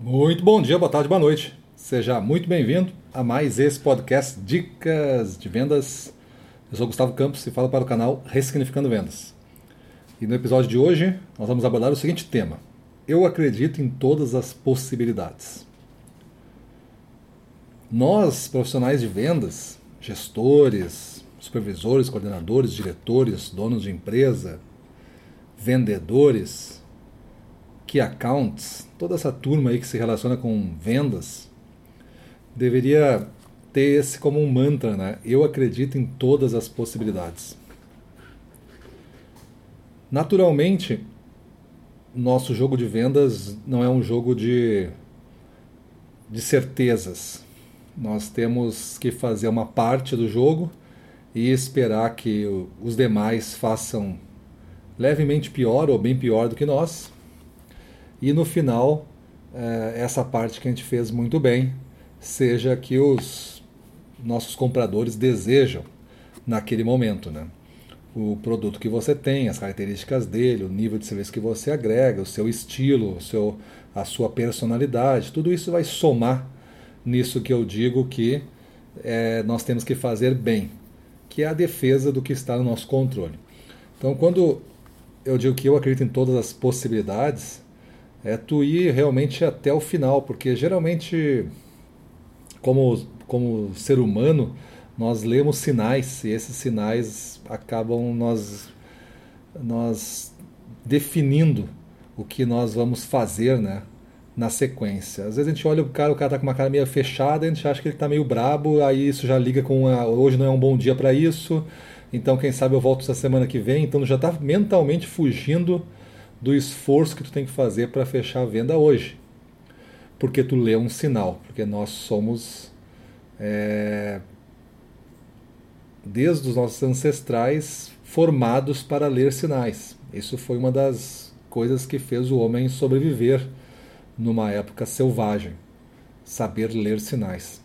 Muito bom dia, boa tarde, boa noite. Seja muito bem-vindo a mais esse podcast Dicas de Vendas. Eu sou Gustavo Campos e falo para o canal Ressignificando Vendas. E no episódio de hoje nós vamos abordar o seguinte tema: Eu acredito em todas as possibilidades. Nós, profissionais de vendas, gestores, supervisores, coordenadores, diretores, donos de empresa, vendedores, key accounts, toda essa turma aí que se relaciona com vendas, deveria ter esse como um mantra, né? Eu acredito em todas as possibilidades. Naturalmente, nosso jogo de vendas não é um jogo de, de certezas. Nós temos que fazer uma parte do jogo e esperar que os demais façam levemente pior ou bem pior do que nós e no final, é, essa parte que a gente fez muito bem seja que os nossos compradores desejam naquele momento, né? O produto que você tem, as características dele, o nível de serviço que você agrega, o seu estilo, o seu, a sua personalidade, tudo isso vai somar nisso que eu digo que é, nós temos que fazer bem, que é a defesa do que está no nosso controle. Então, quando eu digo que eu acredito em todas as possibilidades, é tu ir realmente até o final, porque geralmente, como, como ser humano, nós lemos sinais e esses sinais acabam nós, nós definindo o que nós vamos fazer né, na sequência. Às vezes a gente olha o cara, o cara tá com uma cara meio fechada, a gente acha que ele está meio brabo, aí isso já liga com a, hoje não é um bom dia para isso, então quem sabe eu volto essa semana que vem, então já está mentalmente fugindo do esforço que tu tem que fazer para fechar a venda hoje. Porque tu lê um sinal, porque nós somos é, desde os nossos ancestrais formados para ler sinais. Isso foi uma das coisas que fez o homem sobreviver numa época selvagem. Saber ler sinais,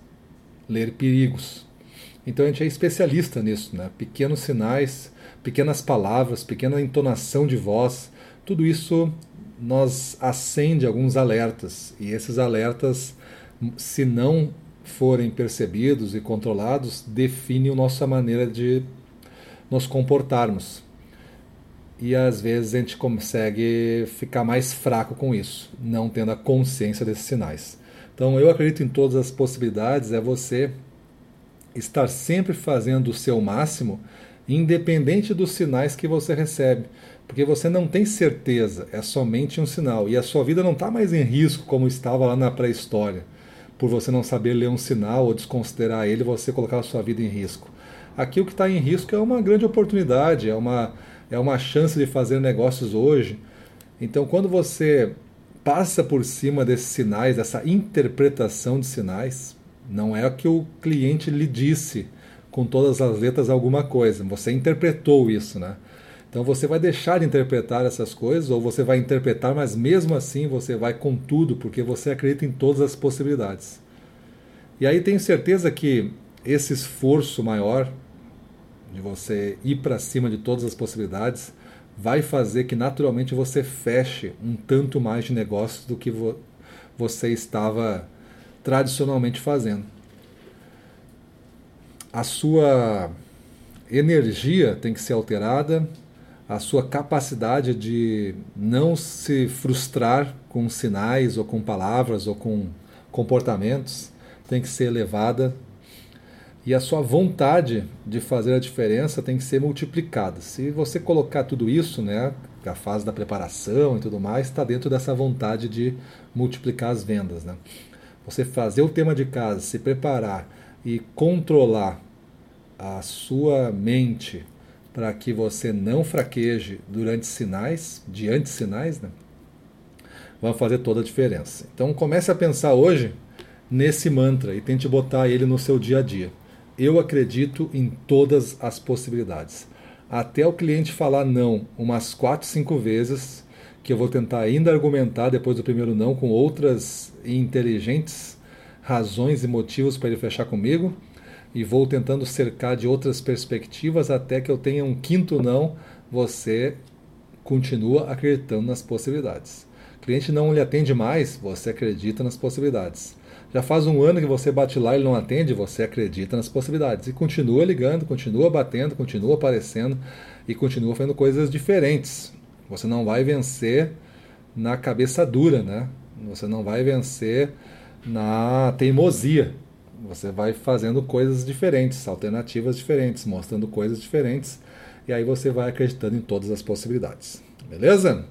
ler perigos. Então a gente é especialista nisso, né? Pequenos sinais, pequenas palavras, pequena entonação de voz, tudo isso nos acende alguns alertas e esses alertas, se não forem percebidos e controlados, definem a nossa maneira de nos comportarmos. E às vezes a gente consegue ficar mais fraco com isso, não tendo a consciência desses sinais. Então eu acredito em todas as possibilidades, é você estar sempre fazendo o seu máximo, independente dos sinais que você recebe porque você não tem certeza, é somente um sinal. E a sua vida não está mais em risco como estava lá na pré-história, por você não saber ler um sinal ou desconsiderar ele, você colocar a sua vida em risco. Aqui o que está em risco é uma grande oportunidade, é uma, é uma chance de fazer negócios hoje. Então, quando você passa por cima desses sinais, dessa interpretação de sinais, não é que o cliente lhe disse com todas as letras alguma coisa, você interpretou isso, né? Então você vai deixar de interpretar essas coisas, ou você vai interpretar, mas mesmo assim você vai com tudo, porque você acredita em todas as possibilidades. E aí tenho certeza que esse esforço maior de você ir para cima de todas as possibilidades vai fazer que naturalmente você feche um tanto mais de negócios do que vo você estava tradicionalmente fazendo. A sua energia tem que ser alterada, a sua capacidade de não se frustrar com sinais ou com palavras ou com comportamentos tem que ser elevada e a sua vontade de fazer a diferença tem que ser multiplicada. Se você colocar tudo isso, né, a fase da preparação e tudo mais, está dentro dessa vontade de multiplicar as vendas. Né? Você fazer o tema de casa, se preparar e controlar a sua mente para que você não fraqueje durante sinais, diante sinais, né? Vai fazer toda a diferença. Então comece a pensar hoje nesse mantra e tente botar ele no seu dia a dia. Eu acredito em todas as possibilidades. Até o cliente falar não umas quatro, cinco vezes, que eu vou tentar ainda argumentar depois do primeiro não com outras inteligentes razões e motivos para ele fechar comigo e vou tentando cercar de outras perspectivas até que eu tenha um quinto não, você continua acreditando nas possibilidades. O cliente não lhe atende mais, você acredita nas possibilidades. Já faz um ano que você bate lá e ele não atende, você acredita nas possibilidades. E continua ligando, continua batendo, continua aparecendo e continua fazendo coisas diferentes. Você não vai vencer na cabeça dura, né? Você não vai vencer na teimosia. Você vai fazendo coisas diferentes, alternativas diferentes, mostrando coisas diferentes, e aí você vai acreditando em todas as possibilidades. Beleza?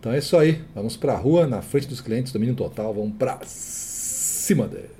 Então é isso aí. Vamos para a rua, na frente dos clientes, domínio total, vamos para cima dele.